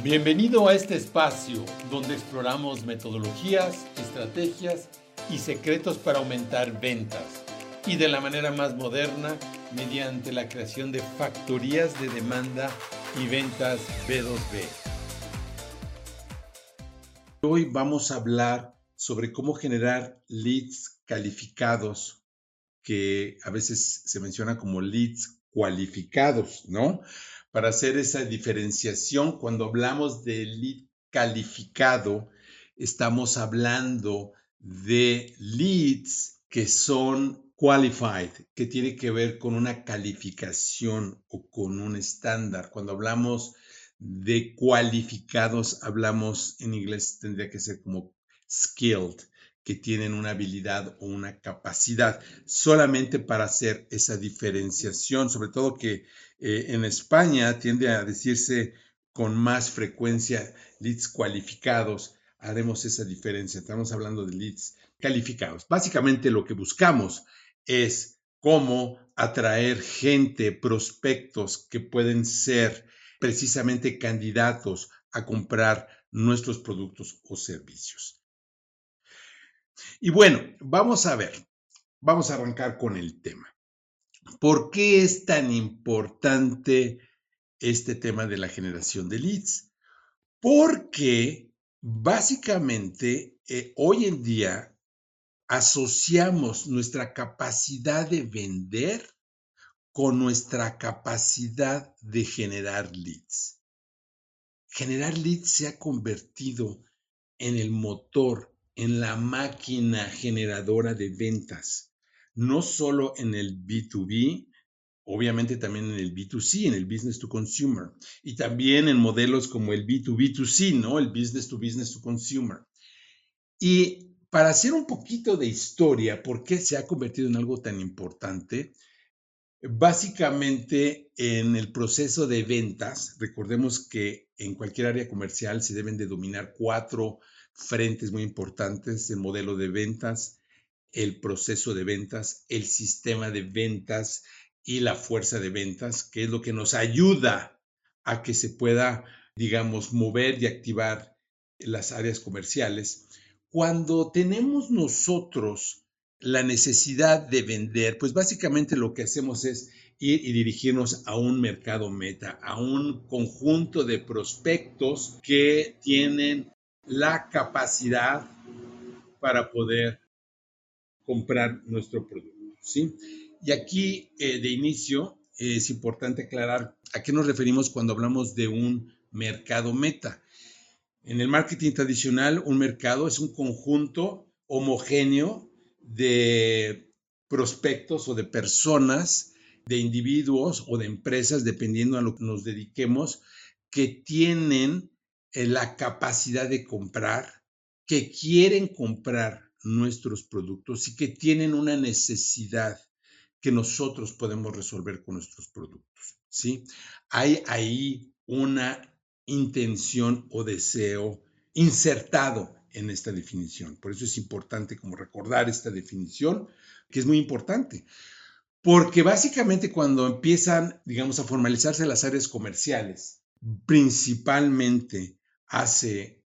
Bienvenido a este espacio donde exploramos metodologías, estrategias y secretos para aumentar ventas y de la manera más moderna mediante la creación de factorías de demanda y ventas B2B. Hoy vamos a hablar sobre cómo generar leads calificados que a veces se menciona como leads cualificados, ¿no? Para hacer esa diferenciación. Cuando hablamos de lead calificado, estamos hablando de leads que son qualified, que tiene que ver con una calificación o con un estándar. Cuando hablamos de cualificados, hablamos en inglés, tendría que ser como skilled, que tienen una habilidad o una capacidad, solamente para hacer esa diferenciación, sobre todo que eh, en España tiende a decirse con más frecuencia leads cualificados, haremos esa diferencia, estamos hablando de leads calificados. Básicamente lo que buscamos es cómo atraer gente, prospectos que pueden ser precisamente candidatos a comprar nuestros productos o servicios. Y bueno, vamos a ver, vamos a arrancar con el tema. ¿Por qué es tan importante este tema de la generación de leads? Porque básicamente eh, hoy en día asociamos nuestra capacidad de vender con nuestra capacidad de generar leads. Generar leads se ha convertido en el motor en la máquina generadora de ventas, no solo en el B2B, obviamente también en el B2C, en el business to consumer, y también en modelos como el B2B2C, ¿no? El business to business to consumer. Y para hacer un poquito de historia, ¿por qué se ha convertido en algo tan importante? Básicamente en el proceso de ventas, recordemos que en cualquier área comercial se deben de dominar cuatro frentes muy importantes, el modelo de ventas, el proceso de ventas, el sistema de ventas y la fuerza de ventas, que es lo que nos ayuda a que se pueda, digamos, mover y activar las áreas comerciales. Cuando tenemos nosotros la necesidad de vender, pues básicamente lo que hacemos es ir y dirigirnos a un mercado meta, a un conjunto de prospectos que tienen la capacidad para poder comprar nuestro producto. ¿sí? Y aquí eh, de inicio es importante aclarar a qué nos referimos cuando hablamos de un mercado meta. En el marketing tradicional, un mercado es un conjunto homogéneo de prospectos o de personas, de individuos o de empresas, dependiendo a lo que nos dediquemos, que tienen eh, la capacidad de comprar, que quieren comprar nuestros productos y que tienen una necesidad que nosotros podemos resolver con nuestros productos. ¿sí? Hay ahí una intención o deseo insertado en esta definición. Por eso es importante como recordar esta definición, que es muy importante. Porque básicamente cuando empiezan, digamos, a formalizarse las áreas comerciales, principalmente hace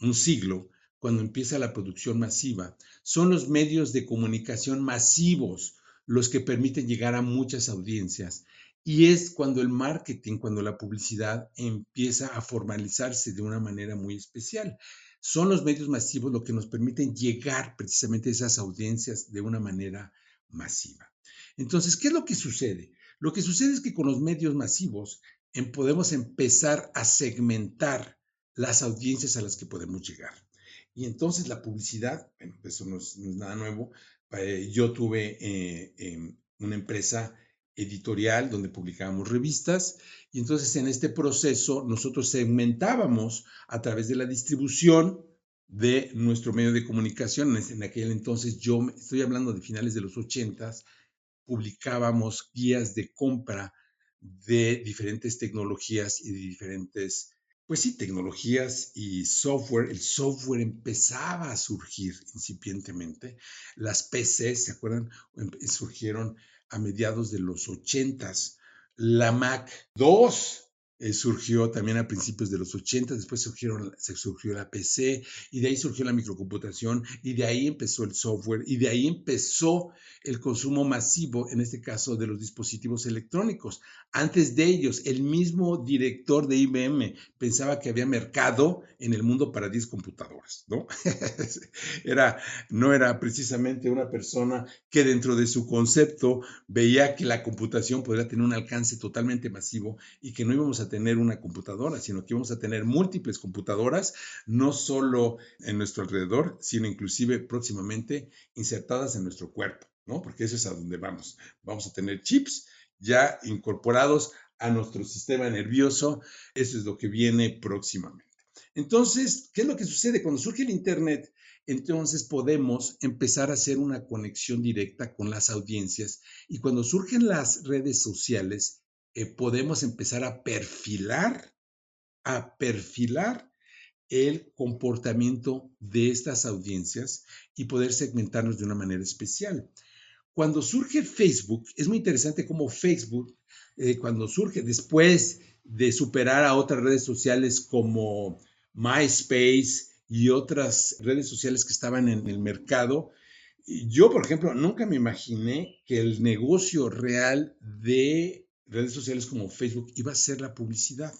un siglo, cuando empieza la producción masiva, son los medios de comunicación masivos los que permiten llegar a muchas audiencias. Y es cuando el marketing, cuando la publicidad empieza a formalizarse de una manera muy especial. Son los medios masivos los que nos permiten llegar precisamente a esas audiencias de una manera masiva. Entonces, ¿qué es lo que sucede? Lo que sucede es que con los medios masivos podemos empezar a segmentar las audiencias a las que podemos llegar. Y entonces la publicidad, bueno, eso no es, nada nuevo. Eh, yo tuve eh, em, una empresa editorial donde publicábamos revistas y entonces en este proceso nosotros segmentábamos a través de la distribución de nuestro medio de comunicación. En aquel entonces yo estoy hablando de finales de los ochentas, publicábamos guías de compra de diferentes tecnologías y de diferentes pues sí, tecnologías y software. El software empezaba a surgir incipientemente. Las PCs, ¿se acuerdan? Em, surgieron a mediados de los 80 La Mac 2 eh, surgió también a principios de los 80, después surgieron, se surgió la PC y de ahí surgió la microcomputación y de ahí empezó el software y de ahí empezó el consumo masivo, en este caso de los dispositivos electrónicos. Antes de ellos, el mismo director de IBM pensaba que había mercado en el mundo para 10 computadoras, ¿no? era, no era precisamente una persona que dentro de su concepto veía que la computación podría tener un alcance totalmente masivo y que no íbamos a tener una computadora, sino que vamos a tener múltiples computadoras, no solo en nuestro alrededor, sino inclusive próximamente insertadas en nuestro cuerpo, ¿no? Porque eso es a donde vamos. Vamos a tener chips ya incorporados a nuestro sistema nervioso. Eso es lo que viene próximamente. Entonces, ¿qué es lo que sucede? Cuando surge el Internet, entonces podemos empezar a hacer una conexión directa con las audiencias y cuando surgen las redes sociales, eh, podemos empezar a perfilar, a perfilar el comportamiento de estas audiencias y poder segmentarnos de una manera especial. Cuando surge Facebook, es muy interesante cómo Facebook, eh, cuando surge después de superar a otras redes sociales como MySpace y otras redes sociales que estaban en el mercado, yo, por ejemplo, nunca me imaginé que el negocio real de redes sociales como Facebook iba a ser la publicidad.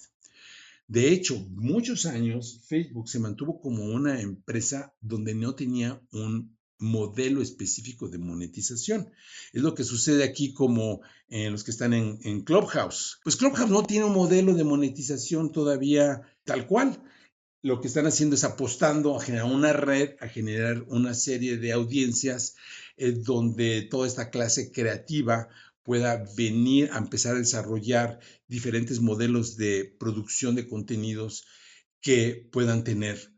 De hecho, muchos años Facebook se mantuvo como una empresa donde no tenía un modelo específico de monetización. Es lo que sucede aquí como en los que están en, en, Clubhouse. Pues Clubhouse no tiene un modelo de monetización todavía tal cual. Lo que están haciendo es apostando a generar una red, a generar una serie de audiencias eh, donde toda esta clase creativa pueda venir a empezar a desarrollar diferentes modelos de producción de contenidos que puedan tener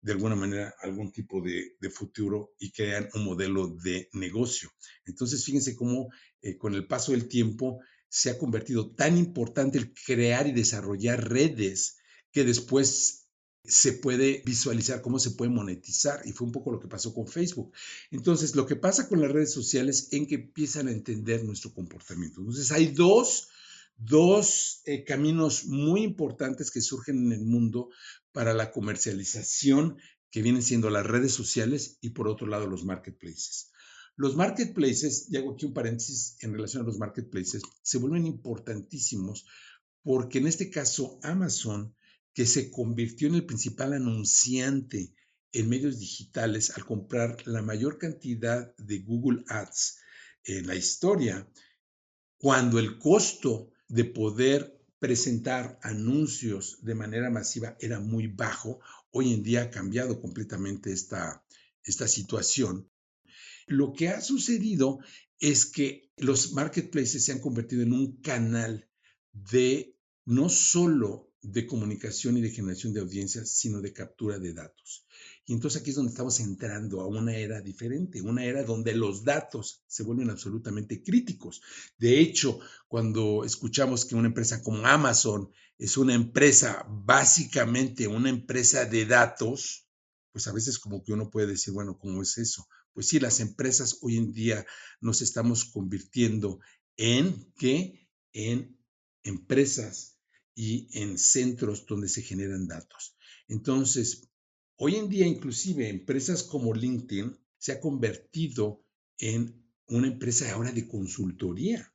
de alguna manera algún tipo de, futuro y crean un modelo de negocio. Entonces, fíjense cómo eh, con el paso del tiempo se ha convertido tan importante el crear y desarrollar redes que después se puede visualizar cómo se puede monetizar y fue un poco lo que pasó con Facebook. Entonces, lo que pasa con las redes sociales es que empiezan a entender nuestro comportamiento. Entonces, hay dos, dos eh, caminos muy importantes que surgen en el mundo para la comercialización, que vienen siendo las redes sociales y por otro lado los marketplaces. Los marketplaces, y hago aquí un paréntesis en relación a los marketplaces, se vuelven importantísimos porque en este caso Amazon que se convirtió en el principal anunciante en medios digitales al comprar la mayor cantidad de Google Ads en la historia, cuando el costo de poder presentar anuncios de manera masiva era muy bajo, hoy en día ha cambiado completamente esta, esta situación. Lo que ha sucedido es que los marketplaces se han convertido en un canal de no solo de comunicación y de generación de audiencias, sino de captura de datos. Y entonces aquí es donde estamos entrando a una era diferente, una era donde los datos se vuelven absolutamente críticos. De hecho, cuando escuchamos que una empresa como Amazon es una empresa, básicamente una empresa de datos, pues a veces como que uno puede decir, bueno, ¿cómo es eso? Pues sí, las empresas hoy en día nos estamos convirtiendo en qué? En empresas y en centros donde se generan datos. Entonces, hoy en día inclusive empresas como LinkedIn se ha convertido en una empresa ahora de consultoría.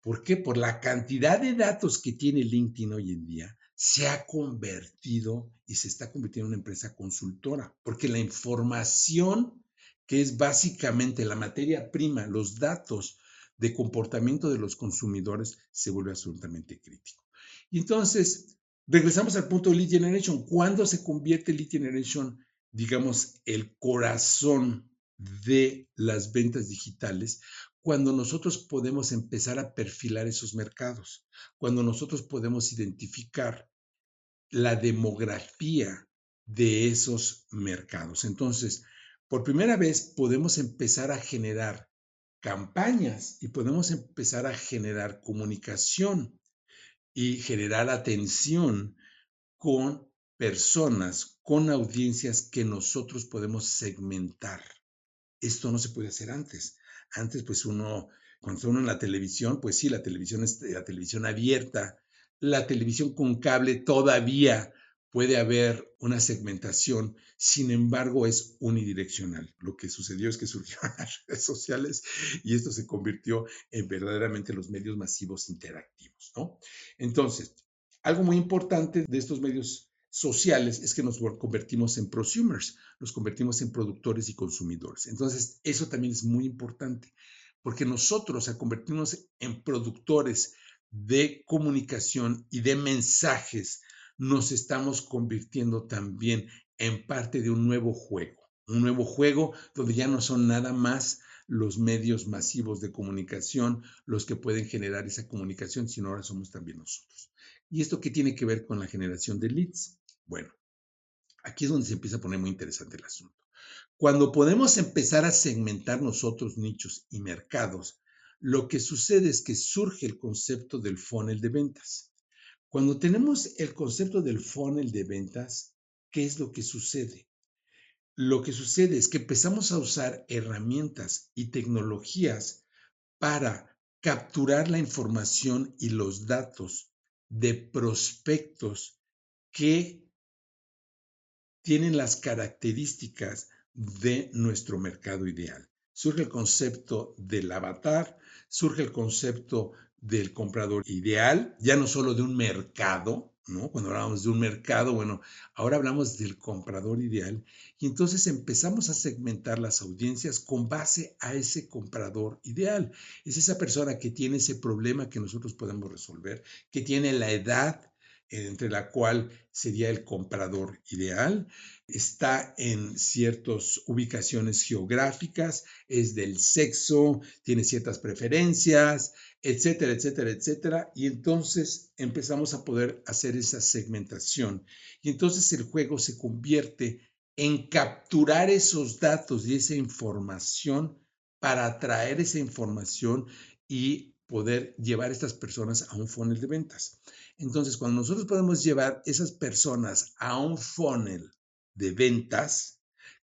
¿Por qué? Por la cantidad de datos que tiene LinkedIn hoy en día, se ha convertido y se está convirtiendo en una empresa consultora, porque la información que es básicamente la materia prima, los datos de comportamiento de los consumidores, se vuelve absolutamente crítico. Y entonces, regresamos al punto de lead generation. ¿Cuándo se convierte lead generation, digamos, el corazón de las ventas digitales? Cuando nosotros podemos empezar a perfilar esos mercados, cuando nosotros podemos identificar la demografía de esos mercados. Entonces, por primera vez podemos empezar a generar campañas y podemos empezar a generar comunicación y generar atención con personas, con audiencias que nosotros podemos segmentar. Esto no se puede hacer antes. Antes, pues uno, cuando está uno en la televisión, pues sí, la televisión es la televisión abierta, la televisión con cable todavía puede haber una segmentación, sin embargo es unidireccional. Lo que sucedió es que surgieron las redes sociales y esto se convirtió en verdaderamente los medios masivos interactivos, ¿no? Entonces, algo muy importante de estos medios sociales es que nos convertimos en prosumers, nos convertimos en productores y consumidores. Entonces, eso también es muy importante, porque nosotros al convertirnos en productores de comunicación y de mensajes, nos estamos convirtiendo también en parte de un nuevo juego, un nuevo juego donde ya no son nada más los medios masivos de comunicación los que pueden generar esa comunicación, sino ahora somos también nosotros. ¿Y esto qué tiene que ver con la generación de leads? Bueno, aquí es donde se empieza a poner muy interesante el asunto. Cuando podemos empezar a segmentar nosotros nichos y mercados, lo que sucede es que surge el concepto del funnel de ventas. Cuando tenemos el concepto del funnel de ventas, ¿qué es lo que sucede? Lo que sucede es que empezamos a usar herramientas y tecnologías para capturar la información y los datos de prospectos que tienen las características de nuestro mercado ideal. Surge el concepto del avatar, surge el concepto del comprador ideal, ya no solo de un mercado, ¿no? Cuando hablamos de un mercado, bueno, ahora hablamos del comprador ideal y entonces empezamos a segmentar las audiencias con base a ese comprador ideal. Es esa persona que tiene ese problema que nosotros podemos resolver, que tiene la edad entre la cual sería el comprador ideal, está en ciertas ubicaciones geográficas, es del sexo, tiene ciertas preferencias, etcétera, etcétera, etcétera. Y entonces empezamos a poder hacer esa segmentación. Y entonces el juego se convierte en capturar esos datos y esa información para traer esa información y poder llevar estas personas a un funnel de ventas. Entonces, cuando nosotros podemos llevar esas personas a un funnel de ventas,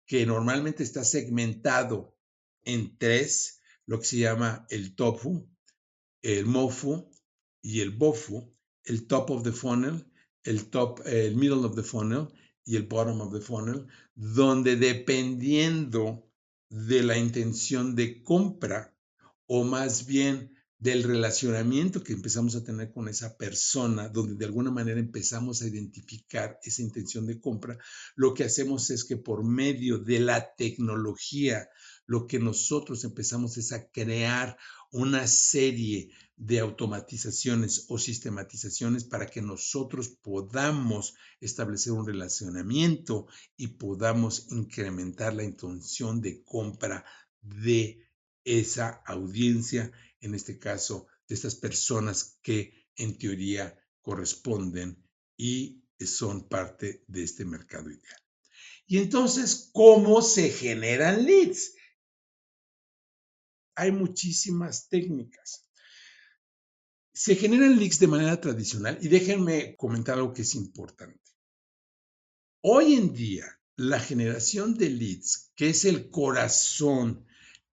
que normalmente está segmentado en tres, lo que se llama el TOFU, el MOFU y el BOFU, el top of the funnel, el top, el middle of the funnel y el bottom of the funnel, donde dependiendo de la intención de compra o más bien del relacionamiento que empezamos a tener con esa persona, donde de alguna manera empezamos a identificar esa intención de compra, lo que hacemos es que por medio de la tecnología, lo que nosotros empezamos es a crear una serie de automatizaciones o sistematizaciones para que nosotros podamos establecer un relacionamiento y podamos incrementar la intención de compra de esa audiencia en este caso, de estas personas que en teoría corresponden y son parte de este mercado ideal. Y entonces, ¿cómo se generan leads? Hay muchísimas técnicas. Se generan leads de manera tradicional y déjenme comentar algo que es importante. Hoy en día, la generación de leads, que es el corazón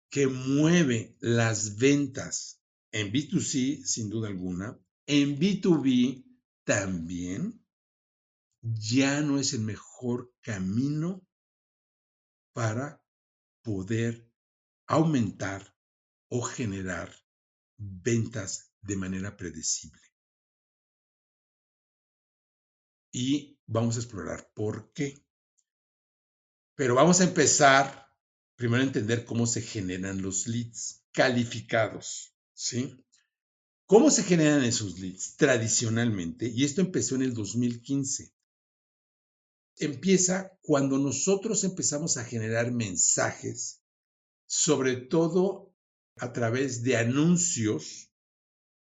que mueve las ventas en B2C, sin duda alguna, en B2B también, ya no es el mejor camino para poder aumentar o generar ventas de manera predecible. Y vamos a explorar por qué. Pero vamos a empezar primero entender cómo se generan los leads calificados, ¿sí? ¿Cómo se generan esos leads tradicionalmente? Y esto empezó en el 2015. Empieza cuando nosotros empezamos a generar mensajes, sobre todo a través de anuncios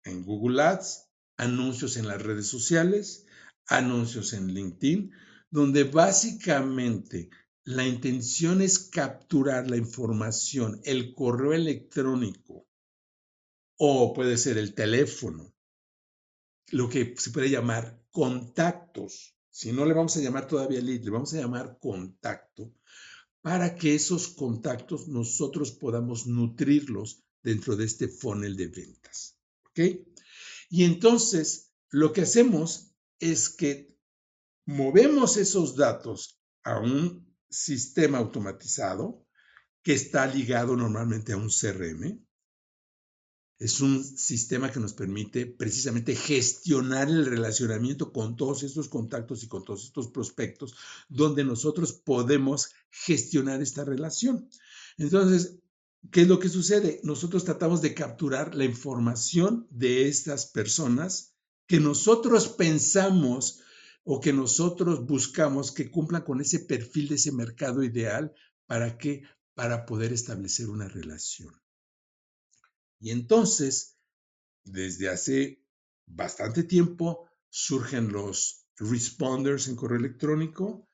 en Google Ads, anuncios en las redes sociales, anuncios en LinkedIn, donde básicamente la intención es capturar la información, el correo electrónico o puede ser el teléfono, lo que se puede llamar contactos. Si no le vamos a llamar todavía lead, le vamos a llamar contacto para que esos contactos nosotros podamos nutrirlos dentro de este funnel de ventas. ¿Ok? Y entonces, lo que hacemos es que movemos esos datos a un sistema automatizado que está ligado normalmente a un CRM. Es un sistema que nos permite precisamente gestionar el relacionamiento con todos estos contactos y con todos estos prospectos, donde nosotros podemos gestionar esta relación. Entonces, ¿qué es lo que sucede? Nosotros tratamos de capturar la información de estas personas que nosotros pensamos o que nosotros buscamos que cumplan con ese perfil de ese mercado ideal para que para poder establecer una relación. Y entonces, desde hace bastante tiempo surgen los responders en correo electrónico,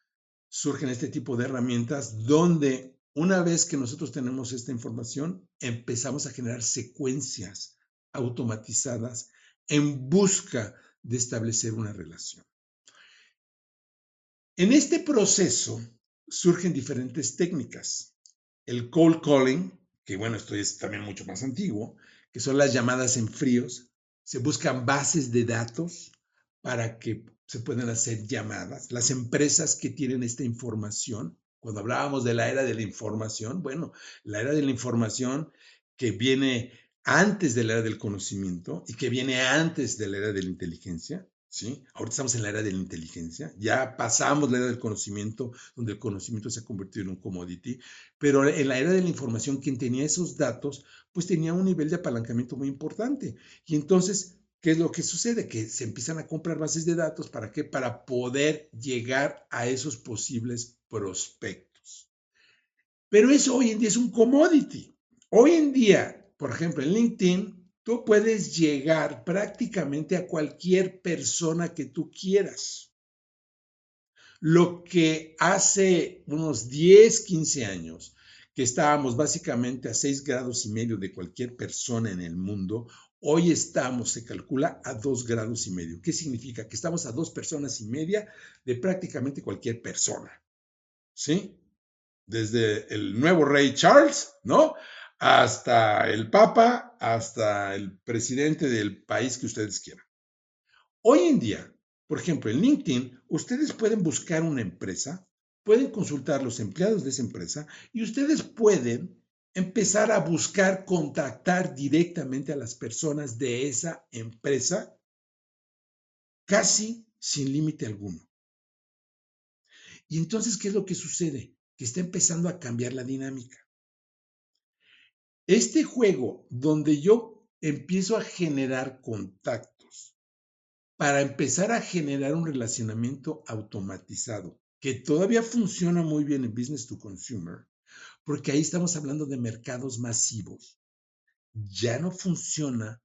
surgen este tipo de herramientas donde una vez que nosotros tenemos esta información, empezamos a generar secuencias automatizadas en busca de establecer una relación. En este proceso surgen diferentes técnicas. El cold calling, que bueno, esto es también mucho más antiguo, que son las llamadas en fríos. Se buscan bases de datos para que se puedan hacer llamadas. Las empresas que tienen esta información, cuando hablábamos de la era de la información, bueno, la era de la información que viene antes de la era del conocimiento y que viene antes de la era de la inteligencia, ¿sí? Ahorita estamos en la era de la inteligencia, ya pasamos la era del conocimiento, donde el conocimiento se ha convertido en un commodity, pero en la era de la información, quien tenía esos datos, pues tenía un nivel de apalancamiento muy importante. Y entonces, ¿qué es lo que sucede? Que se empiezan a comprar bases de datos, ¿para qué? Para poder llegar a esos posibles prospectos. Pero eso hoy en día es un commodity. Hoy en día, por ejemplo, en LinkedIn, tú puedes llegar prácticamente a cualquier persona que tú quieras. Lo que hace unos 10, 15 años, que estábamos básicamente a 6 grados y medio de cualquier persona en el mundo, hoy estamos, se calcula, a 2 grados y medio. ¿Qué significa? Que estamos a dos personas y media de prácticamente cualquier persona. ¿Sí? Desde el nuevo rey Charles, ¿no? Hasta el Papa, hasta el presidente del país que ustedes quieran. Hoy en día, por ejemplo, en LinkedIn, ustedes pueden buscar una empresa, pueden consultar los empleados de esa empresa y ustedes pueden empezar a buscar contactar directamente a las personas de esa empresa casi sin límite alguno. Y entonces, ¿qué es lo que sucede? Que está empezando a cambiar la dinámica. Este juego donde yo empiezo a generar contactos para empezar a generar un relacionamiento automatizado que todavía funciona muy bien en business to consumer, porque ahí estamos hablando de mercados masivos. Ya no funciona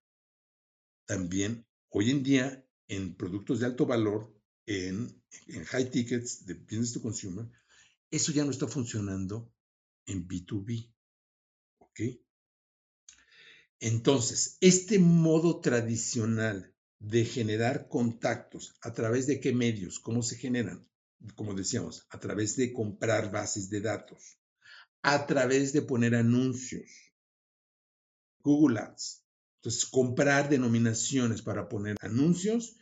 también hoy en día en productos de alto valor, en, high tickets de business to consumer. Eso ya no está funcionando en B2B. ¿Ok? Entonces, este modo tradicional de generar contactos, ¿a través de qué medios? ¿Cómo se generan? Como decíamos, a través de comprar bases de datos, a través de poner anuncios, Google Ads. Entonces, comprar denominaciones para poner anuncios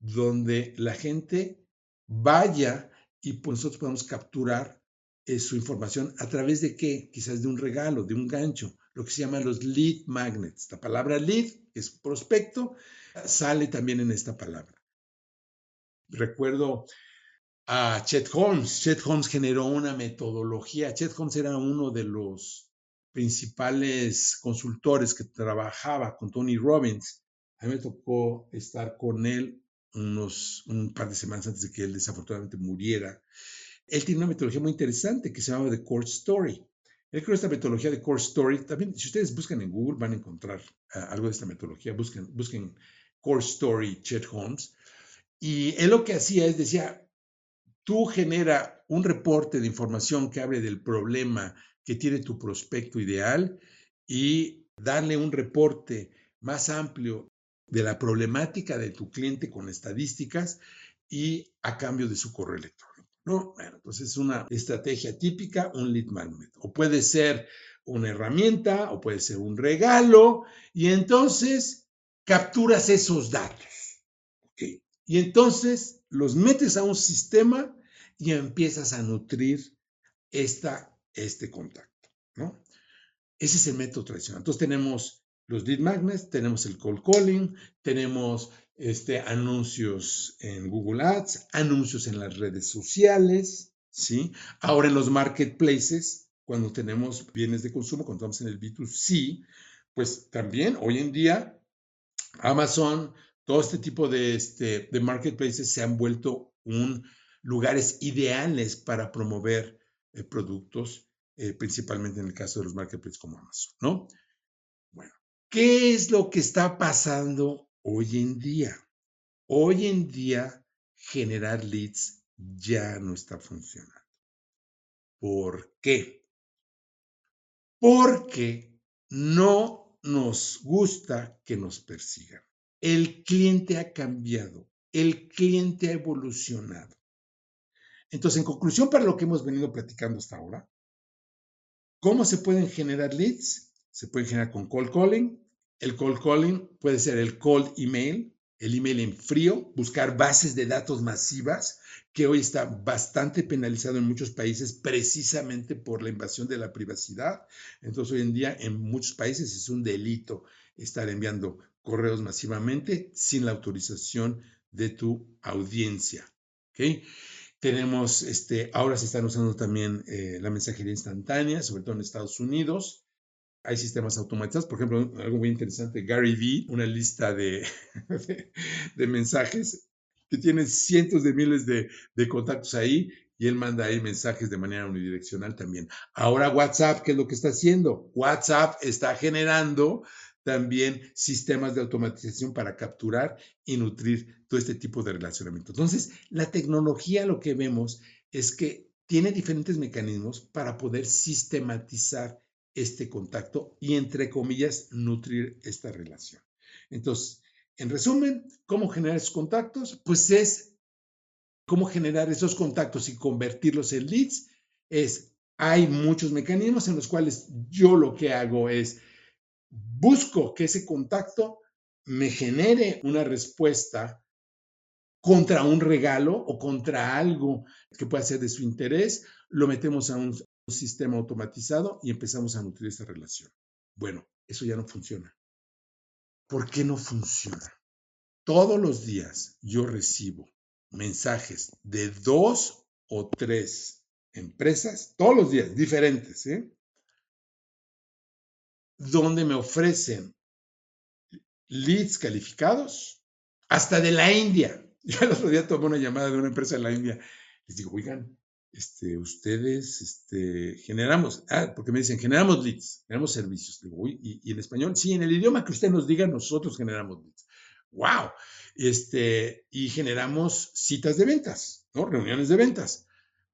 donde la gente vaya y pues nosotros podemos capturar eh, su información a través de qué? Quizás de un regalo, de un gancho, lo que se llaman los lead magnets. La palabra lead, es prospecto, sale también en esta palabra. Recuerdo a Chet Holmes. Chet Holmes generó una metodología. Chet Holmes era uno de los principales consultores que trabajaba con Tony Robbins. A mí me tocó estar con él unos, un par de semanas antes de que él desafortunadamente muriera. Él tiene una metodología muy interesante que se llama The Core Story. Él creó esta metodología de Core Story. También, si ustedes buscan en Google, van a encontrar ah, algo de esta metodología. Busquen, Core Story Chet Holmes. Y él lo que hacía es, decía, tú genera un reporte de información que hable del problema que tiene tu prospecto ideal y darle un reporte más amplio de la problemática de tu cliente con estadísticas y a cambio de su correo electrónico. ¿No? Bueno, pues es una estrategia típica, un lead magnet. O puede ser una herramienta, o puede ser un regalo, y entonces capturas esos datos. Y entonces los metes a un sistema y empiezas a nutrir esta, este contacto, ¿no? Ese es el método tradicional. Entonces tenemos los lead magnets, tenemos el cold calling, tenemos este, anuncios en Google Ads, anuncios en las redes sociales, ¿sí? Ahora en los marketplaces, cuando tenemos bienes de consumo, cuando estamos en el B2C, pues también hoy en día Amazon, todo este tipo de, este, de marketplaces se han vuelto un, lugares ideales para promover eh, productos, eh, principalmente en el caso de los marketplaces como Amazon, ¿no? ¿Qué es lo que está pasando hoy en día? Hoy en día generar leads ya no está funcionando. ¿Por qué? Porque no nos gusta que nos persigan. El cliente ha cambiado, el cliente ha evolucionado. Entonces, en conclusión, para lo que hemos venido platicando hasta ahora, ¿cómo se pueden generar leads? Se pueden generar con cold calling. El cold calling puede ser el cold email, el email en frío, buscar bases de datos masivas, que hoy está bastante penalizado en muchos países precisamente por la invasión de la privacidad. Entonces, hoy en día en muchos países es un delito estar enviando correos masivamente sin la autorización de tu audiencia. ¿okay? Tenemos, este, ahora se están usando también eh, la mensajería instantánea, sobre todo en Estados Unidos. Hay sistemas automatizados, por ejemplo, algo muy interesante, Gary Vee, una lista de, de, mensajes que tiene cientos de miles de, de contactos ahí y él manda ahí mensajes de manera unidireccional también. Ahora WhatsApp, ¿qué es lo que está haciendo? WhatsApp está generando también sistemas de automatización para capturar y nutrir todo este tipo de relacionamiento. Entonces, la tecnología lo que vemos es que tiene diferentes mecanismos para poder sistematizar este contacto y, entre comillas, nutrir esta relación. Entonces, en resumen, ¿cómo generar esos contactos? Pues es cómo generar esos contactos y convertirlos en leads. Es, hay muchos mecanismos en los cuales yo lo que hago es busco que ese contacto me genere una respuesta contra un regalo o contra algo que pueda ser de su interés, lo metemos a un, sistema automatizado y empezamos a nutrir esa relación. Bueno, eso ya no funciona. ¿Por qué no funciona? Todos los días yo recibo mensajes de dos o tres empresas, todos los días, diferentes, ¿eh? donde me ofrecen leads calificados, hasta de la India. Yo el otro día tomé una llamada de una empresa de la India. Les digo, oigan, este, ustedes este, generamos, ah, porque me dicen, generamos leads, generamos servicios. Digo, ¿y, y, en español, sí, en el idioma que usted nos diga, nosotros generamos leads. ¡Wow! Este, y generamos citas de ventas, ¿no? Reuniones de ventas.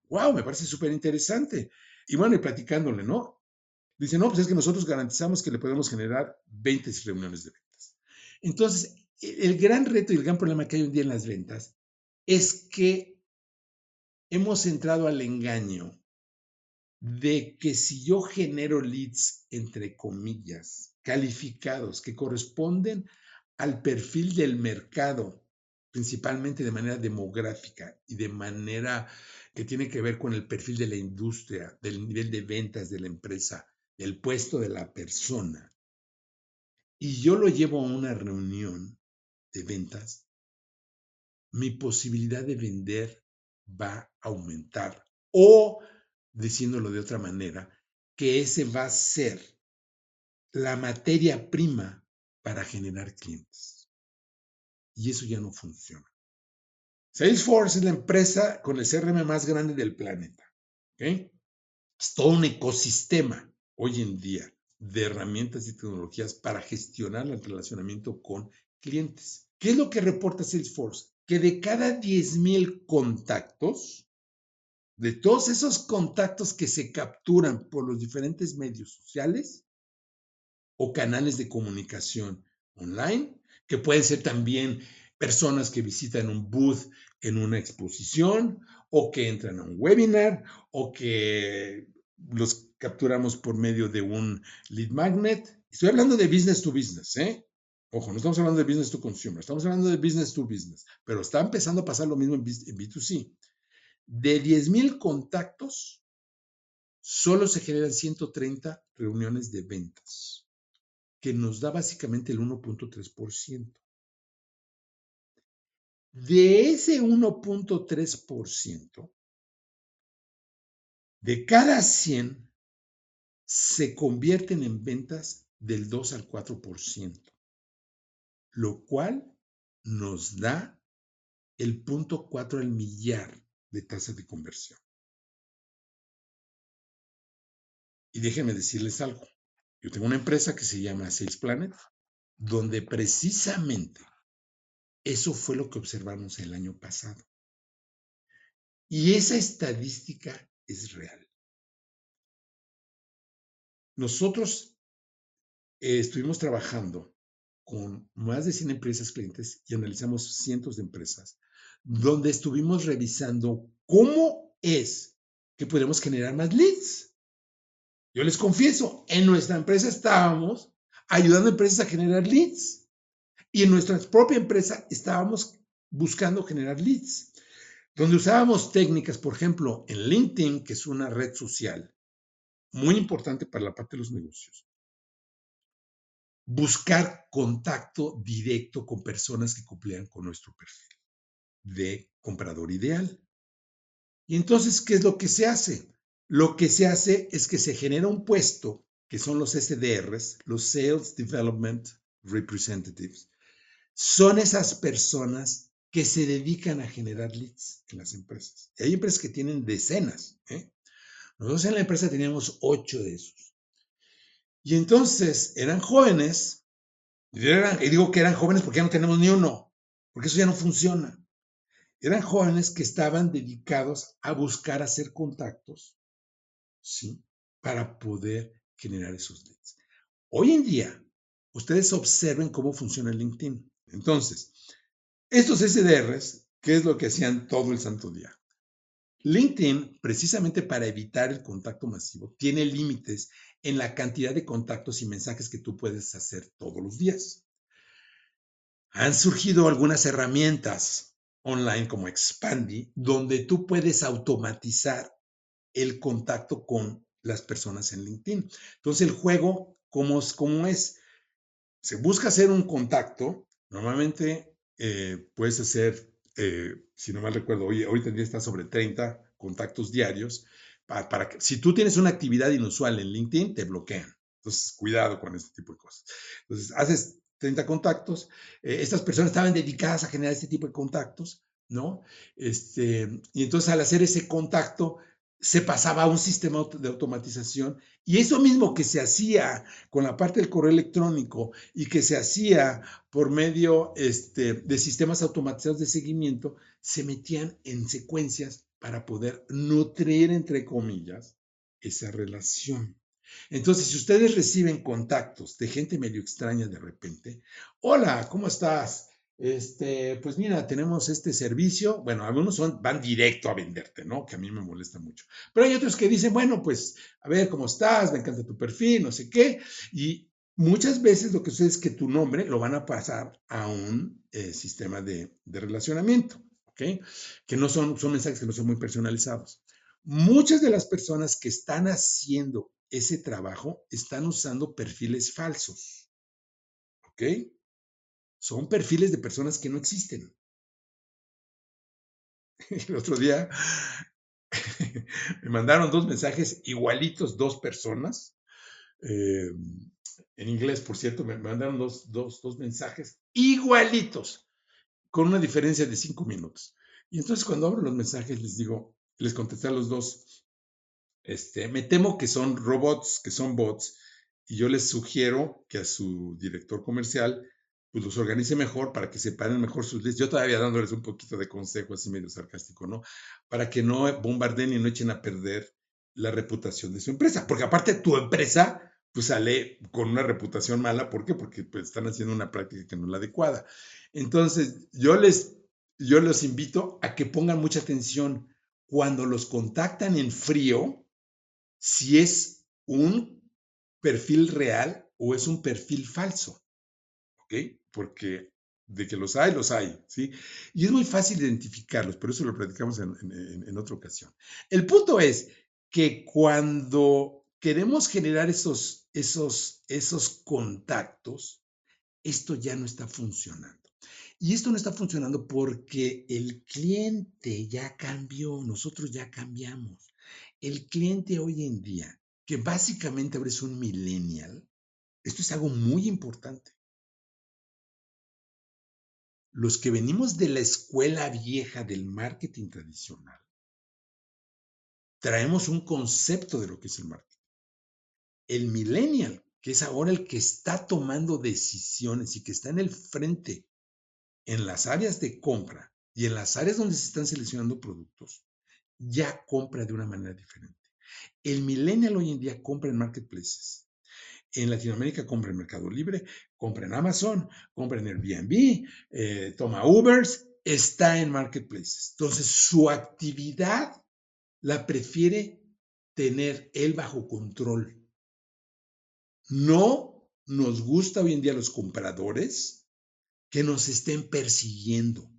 ¡Wow! Me parece súper interesante. Y bueno, y platicándole, ¿no? Dice, no, pues es que nosotros garantizamos que le podemos generar 20 reuniones de ventas. Entonces, e, el gran reto y el gran problema que hay hoy en día en las ventas es que hemos entrado al engaño de que si yo genero leads, entre comillas, calificados, que corresponden al perfil del mercado, principalmente de manera demográfica y de manera que tiene que ver con el perfil de la industria, del nivel de ventas de la empresa, el puesto de la persona y yo lo llevo a una reunión de ventas, mi posibilidad de vender va a aumentar. O, diciéndolo de otra manera, que ese va a ser la materia prima para generar clientes. Y eso ya no funciona. Salesforce es la empresa con el CRM más grande del planeta. Es todo un ecosistema hoy en día de herramientas y tecnologías para gestionar el relacionamiento con clientes. ¿Qué es lo que reporta Salesforce? Que de cada 10.000 contactos, de todos esos contactos que se capturan por los diferentes medios sociales o canales de comunicación online, que pueden ser también personas que visitan un booth en una exposición o que entran a un webinar o que los capturamos por medio de un lead magnet. Estoy hablando de business to business, ¿eh? Ojo, no estamos hablando de business to consumer, estamos hablando de business to business, pero está empezando a pasar lo mismo en B2C. De 10.000 contactos, solo se generan 130 reuniones de ventas, que nos da básicamente el 1.3%. De ese 1.3%, de cada 100 se convierten en ventas del 2 al 4%, lo cual nos da el punto 4 al millar de tasa de conversión. Y déjenme decirles algo. Yo tengo una empresa que se llama Sales Planet, donde precisamente eso fue lo que observamos el año pasado. Y esa estadística es real. Nosotros eh, estuvimos trabajando con más de 100 empresas clientes y analizamos cientos de empresas, donde estuvimos revisando cómo es que podemos generar más leads. Yo les confieso, en nuestra empresa estábamos ayudando a empresas a generar leads. Y en nuestra propia empresa estábamos buscando generar leads, donde usábamos técnicas, por ejemplo, en LinkedIn, que es una red social muy importante para la parte de los negocios. Buscar contacto directo con personas que cumplían con nuestro perfil de comprador ideal. Y entonces, ¿qué es lo que se hace? Lo que se hace es que se genera un puesto, que son los SDRs, los Sales Development Representatives, son esas personas que se dedican a generar leads en las empresas. hay empresas que tienen decenas. ¿eh? Nosotros en la empresa teníamos ocho de esos. Y entonces eran jóvenes, y digo que eran jóvenes porque ya no tenemos ni uno, porque eso ya no funciona. Eran jóvenes que estaban dedicados a buscar hacer contactos, ¿sí? Para poder generar esos leads. Hoy en día, ustedes observen cómo funciona LinkedIn. Entonces, estos SDRs, ¿qué es lo que hacían todo el santo día? LinkedIn, precisamente para evitar el contacto masivo, tiene límites en la cantidad de contactos y mensajes que tú puedes hacer todos los días. Han surgido algunas herramientas online como Expandy, donde tú puedes automatizar el contacto con las personas en LinkedIn. Entonces, el juego, ¿cómo, cómo es? Se busca hacer un contacto Normalmente eh, puedes hacer, eh, si no mal recuerdo, hoy, ahorita en día está sobre 30 contactos diarios. Para, que, si tú tienes una actividad inusual en LinkedIn, te bloquean. Entonces, cuidado con este tipo de cosas. Entonces, haces 30 contactos. Eh, estas personas estaban dedicadas a generar este tipo de contactos, ¿no? Este, y entonces, al hacer ese contacto, se pasaba a un sistema de automatización y eso mismo que se hacía con la parte del correo electrónico y que se hacía por medio este, de sistemas automatizados de seguimiento, se metían en secuencias para poder nutrir, entre comillas, esa relación. Entonces, si ustedes reciben contactos de gente medio extraña de repente, hola, ¿cómo estás? Este, pues mira, tenemos este servicio. Bueno, algunos son, van directo a venderte, ¿no? Que a mí me molesta mucho. Pero hay otros que dicen, bueno, pues a ver cómo estás, me encanta tu perfil, no sé qué. Y muchas veces lo que sucede es que tu nombre lo van a pasar a un eh, sistema de, de, relacionamiento, ¿ok? Que no son, son mensajes que no son muy personalizados. Muchas de las personas que están haciendo ese trabajo están usando perfiles falsos, ¿ok? Son perfiles de personas que no existen. El otro día me mandaron dos mensajes igualitos, dos personas. Eh, en inglés, por cierto, me mandaron dos, dos, dos mensajes igualitos, con una diferencia de cinco minutos. Y entonces cuando abro los mensajes les digo, les contesté a los dos, este, me temo que son robots, que son bots, y yo les sugiero que a su director comercial pues los organice mejor para que separen mejor sus listas. Yo todavía dándoles un poquito de consejo así medio sarcástico, ¿no? Para que no bombarden y no echen a perder la reputación de su empresa. Porque aparte tu empresa pues sale con una reputación mala. ¿Por qué? Porque pues, están haciendo una práctica que no es la adecuada. Entonces, yo les, yo los invito a que pongan mucha atención cuando los contactan en frío, si es un perfil real o es un perfil falso. ¿ok? Porque de que los hay, los hay, ¿sí? Y es muy fácil identificarlos, pero eso lo platicamos en, en otra ocasión. El punto es que cuando queremos generar esos, esos, esos contactos, esto ya no está funcionando. Y esto no está funcionando porque el cliente ya cambió, nosotros ya cambiamos. El cliente hoy en día, que básicamente ahora es un millennial, esto es algo muy importante. Los que venimos de la escuela vieja del marketing tradicional, traemos un concepto de lo que es el marketing. El millennial, que es ahora el que está tomando decisiones y que está en el frente en las áreas de compra y en las áreas donde se están seleccionando productos, ya compra de una manera diferente. El millennial hoy en día compra en marketplaces. En Latinoamérica compra en Mercado Libre, compra en Amazon, compra en Airbnb, eh, toma Ubers, está en marketplaces. Entonces, su actividad la prefiere tener él bajo control. No nos gusta hoy en día los compradores que nos estén persiguiendo.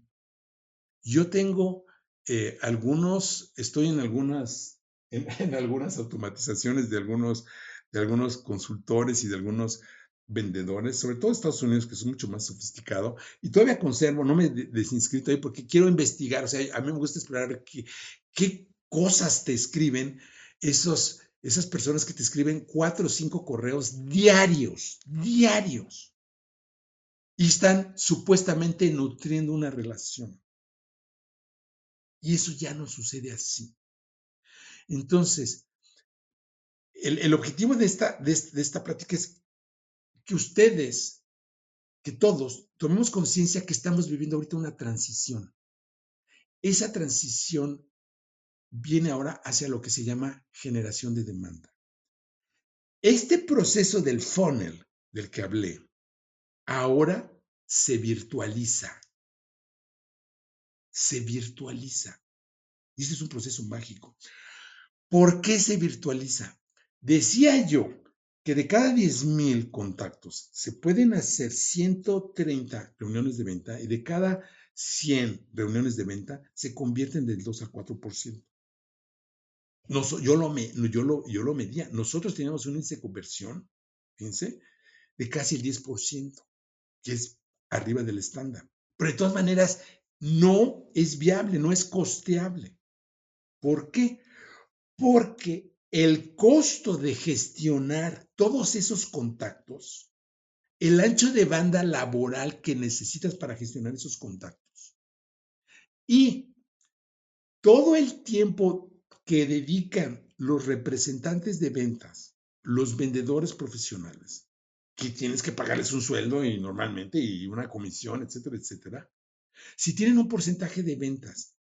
Yo tengo eh, algunos, estoy en algunas, en, algunas automatizaciones de algunos, de algunos consultores y de algunos vendedores, sobre todo Estados Unidos, que es mucho más sofisticado, y todavía conservo, no me desinscrito ahí porque quiero investigar, o sea, a mí me gusta explorar qué, qué cosas te escriben esos, esas personas que te escriben cuatro o cinco correos diarios, diarios y están supuestamente nutriendo una relación. Y eso ya no sucede así. Entonces, el, objetivo de esta, de, de esta plática es que ustedes, que todos, tomemos conciencia que estamos viviendo ahorita una transición. Esa transición viene ahora hacia lo que se llama generación de demanda. Este proceso del funnel del que hablé, ahora se virtualiza. Se virtualiza. Y ese es un proceso mágico. ¿Por qué se virtualiza? Decía yo que de cada 10.000 contactos se pueden hacer 130 reuniones de venta y de cada 100 reuniones de venta se convierten del 2 al 4%. yo, lo yo, lo, yo lo medía. Nosotros teníamos un índice de conversión, fíjense, de casi el 10% que es arriba del estándar. Pero de todas maneras, no es viable, no es costeable. ¿Por qué? Porque el costo de gestionar todos esos contactos, el ancho de banda laboral que necesitas para gestionar esos contactos y todo el tiempo que dedican los representantes de ventas, los vendedores profesionales, que tienes que pagarles un sueldo y normalmente y una comisión, etcétera, etcétera. Si tienen un porcentaje de ventas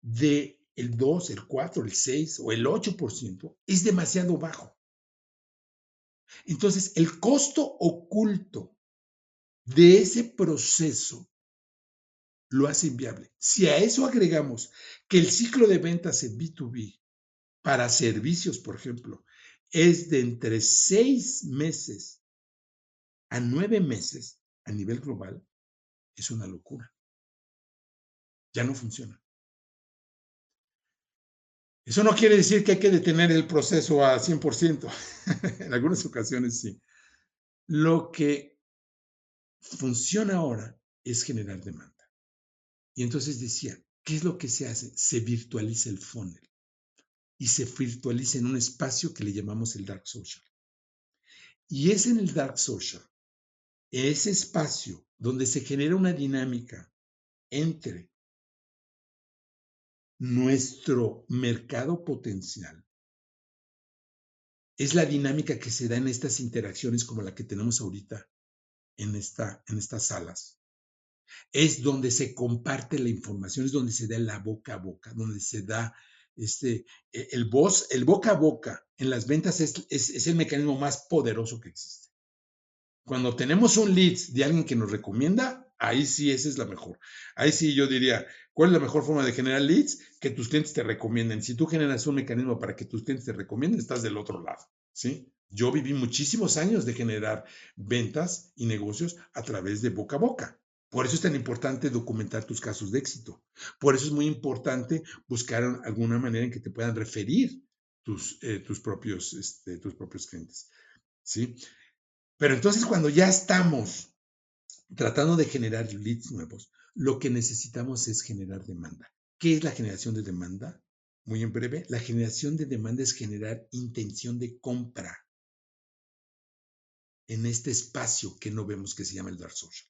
de el 2, el 4, el 6 o el 8%, es demasiado bajo. Entonces, el costo oculto de ese proceso lo hace inviable. Si a eso agregamos que el ciclo de ventas en B2B para servicios, por ejemplo, es de entre seis meses a nueve meses a nivel global es una locura. Ya no funciona. Eso no quiere decir que hay que detener el proceso a 100%. en algunas ocasiones sí. Lo que funciona ahora es generar demanda. Y entonces decía, ¿qué es lo que se hace? Se virtualiza el funnel y se virtualiza en un espacio que le llamamos el dark social. Y es en el dark social ese espacio donde se genera una dinámica entre nuestro mercado potencial es la dinámica que se da en estas interacciones como la que tenemos ahorita en, esta, en estas salas. Es donde se comparte la información, es donde se da la boca a boca, donde se da este, e, el voz, el boca a boca en las ventas es el mecanismo más poderoso que existe. Cuando tenemos un lead de alguien que nos recomienda, ahí sí, esa es la mejor. Ahí sí yo diría, ¿cuál es la mejor forma de generar leads? Que tus clientes te recomienden. Si tú generas un mecanismo para que tus clientes te recomienden, estás del otro lado, ¿sí? Yo viví muchísimos años de generar ventas y negocios a través de boca a boca. Por eso es tan importante documentar tus casos de éxito. Por eso es muy importante buscar alguna manera en que te puedan referir tus, eh, tus, propios, este, tus propios clientes. ¿sí? Pero entonces cuando ya estamos tratando de generar leads nuevos, lo que necesitamos es generar demanda. ¿Qué es la generación de demanda? Muy en breve, la generación de demanda es generar intención de compra en este espacio que no vemos que se llama el dark social.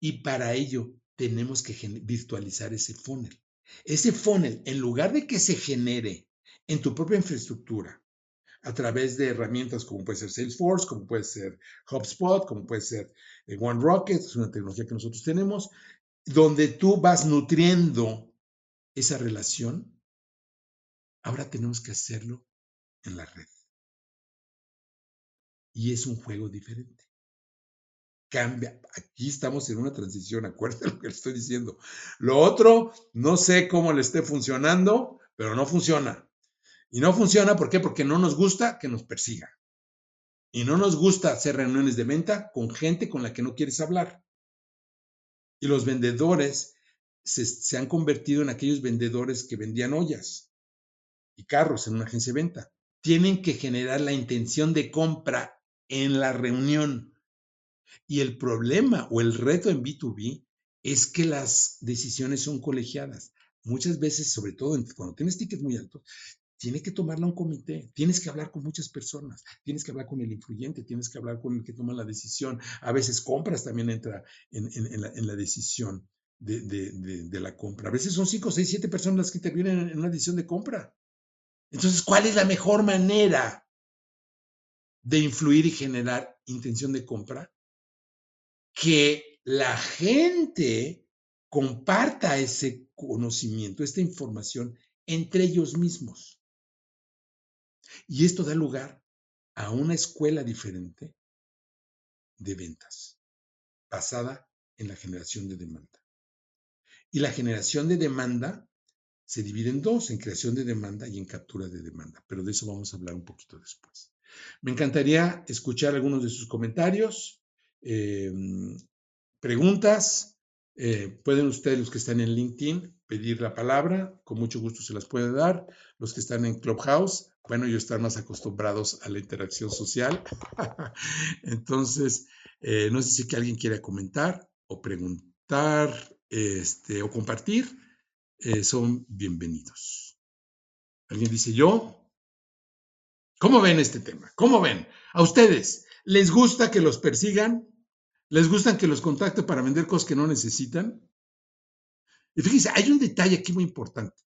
Y para ello tenemos que virtualizar ese funnel. Ese funnel, en lugar de que se genere en tu propia infraestructura, a través de herramientas como puede ser Salesforce, como puede ser HubSpot, como puede ser eh, OneRocket, es una tecnología que nosotros tenemos, donde tú vas nutriendo esa relación, ahora tenemos que hacerlo en la red. Y es un juego diferente cambia. Aquí estamos en una transición, acuérdate lo que estoy diciendo. Lo otro, no sé cómo le esté funcionando, pero no funciona. Y no funciona, ¿por qué? Porque no nos gusta que nos persiga. Y no nos gusta hacer reuniones de venta con gente con la que no quieres hablar. Y los vendedores se, se han convertido en aquellos vendedores que vendían ollas y carros en una agencia de venta. Tienen que generar la intención de compra en la reunión y el problema o el reto en B2B es que las decisiones son colegiadas. Muchas veces, sobre todo cuando tienes tickets muy altos, tiene que tomarla un comité, tienes que hablar con muchas personas, tienes que hablar con el influyente, tienes que hablar con el que toma la decisión. A veces compras también entra en, la, decisión de, de, la compra. A veces son cinco, seis, siete personas las que intervienen en una decisión de compra. Entonces, ¿cuál es la mejor manera de influir y generar intención de compra? que la gente comparta ese conocimiento, esta información entre ellos mismos. Y esto da lugar a una escuela diferente de ventas, basada en la generación de demanda. Y la generación de demanda se divide en dos, en creación de demanda y en captura de demanda, pero de eso vamos a hablar un poquito después. Me encantaría escuchar algunos de sus comentarios. Em, preguntas, eh, pueden ustedes, los que están en LinkedIn, pedir la palabra, con mucho gusto se las puede dar. Los que están en Clubhouse, bueno, ellos están más acostumbrados a la interacción social. Entonces, eh, no sé si alguien quiera comentar o preguntar este, o compartir, eh, son bienvenidos. ¿Alguien dice yo? ¿Cómo ven este tema? ¿Cómo ven? A ustedes, ¿les gusta que los persigan? ¿Les gustan que los contacte para vender cosas que no necesitan? Y fíjense, hay un detalle aquí muy importante.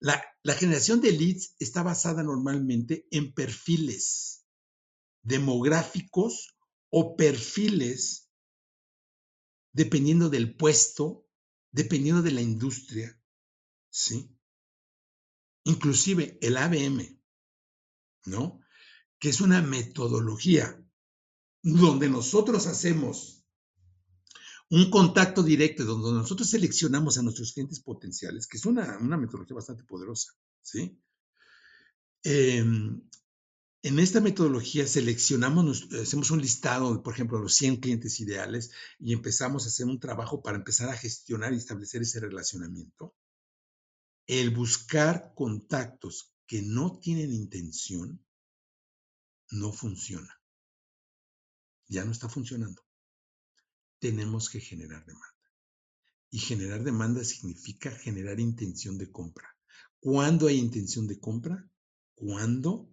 La, generación de leads está basada normalmente en perfiles demográficos o perfiles dependiendo del puesto, dependiendo de la industria, ¿sí? Inclusive el ABM, ¿no? Que es una metodología donde nosotros hacemos un contacto directo, donde nosotros seleccionamos a nuestros clientes potenciales, que es una, metodología bastante poderosa, ¿sí? Em, en esta metodología seleccionamos, hacemos un listado, por ejemplo, los 100 clientes ideales y empezamos a hacer un trabajo para empezar a gestionar y establecer ese relacionamiento. El buscar contactos que no tienen intención no funciona ya no está funcionando. Tenemos que generar demanda. Y generar demanda significa generar intención de compra. ¿Cuándo hay intención de compra? Cuando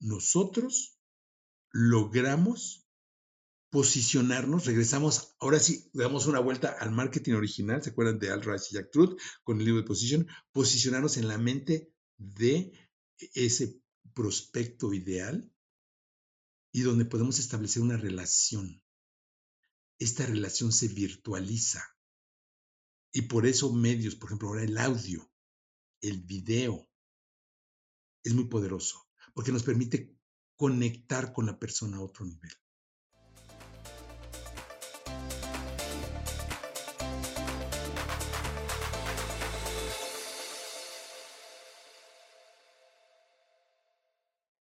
nosotros logramos posicionarnos, regresamos, ahora sí, damos una vuelta al marketing original, ¿se acuerdan de Al Rice y Jack Truth con el libro de Position? Posicionarnos en la mente de ese prospecto ideal y donde podemos establecer una relación. Esta relación se virtualiza. Y por eso medios, por ejemplo, ahora el audio, el video, es muy poderoso, porque nos permite conectar con la persona a otro nivel.